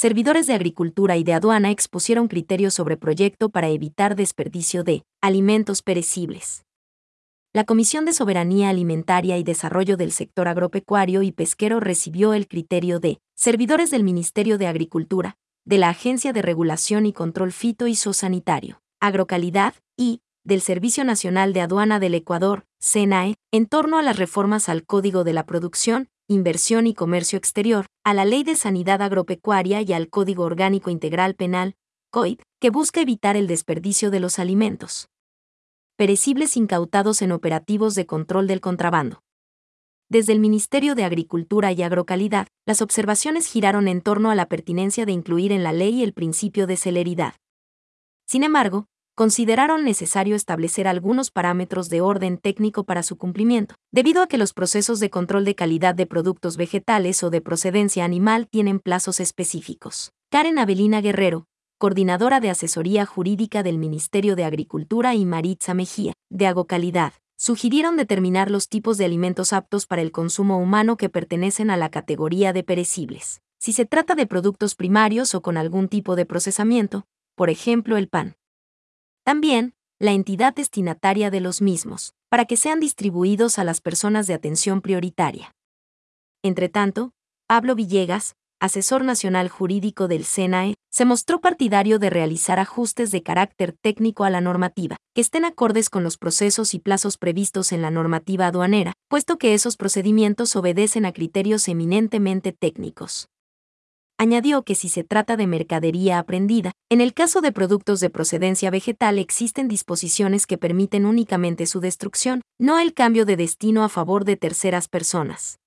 servidores de agricultura y de aduana expusieron criterios sobre proyecto para evitar desperdicio de alimentos perecibles. La Comisión de Soberanía Alimentaria y Desarrollo del Sector Agropecuario y Pesquero recibió el criterio de servidores del Ministerio de Agricultura, de la Agencia de Regulación y Control Fito y Zosanitario, Agrocalidad y del Servicio Nacional de Aduana del Ecuador, SENAE, en torno a las reformas al Código de la Producción, Inversión y Comercio Exterior, a la Ley de Sanidad Agropecuaria y al Código Orgánico Integral Penal, COIP, que busca evitar el desperdicio de los alimentos perecibles incautados en operativos de control del contrabando. Desde el Ministerio de Agricultura y Agrocalidad, las observaciones giraron en torno a la pertinencia de incluir en la ley el principio de celeridad. Sin embargo, consideraron necesario establecer algunos parámetros de orden técnico para su cumplimiento, debido a que los procesos de control de calidad de productos vegetales o de procedencia animal tienen plazos específicos. Karen Avelina Guerrero, coordinadora de asesoría jurídica del Ministerio de Agricultura y Maritza Mejía, de Agocalidad, sugirieron determinar los tipos de alimentos aptos para el consumo humano que pertenecen a la categoría de perecibles. Si se trata de productos primarios o con algún tipo de procesamiento, por ejemplo el pan también, la entidad destinataria de los mismos, para que sean distribuidos a las personas de atención prioritaria. Entre tanto, Pablo Villegas, asesor nacional jurídico del SENAE, se mostró partidario de realizar ajustes de carácter técnico a la normativa, que estén acordes con los procesos y plazos previstos en la normativa aduanera, puesto que esos procedimientos obedecen a criterios eminentemente técnicos añadió que si se trata de mercadería aprendida, en el caso de productos de procedencia vegetal existen disposiciones que permiten únicamente su destrucción, no el cambio de destino a favor de terceras personas.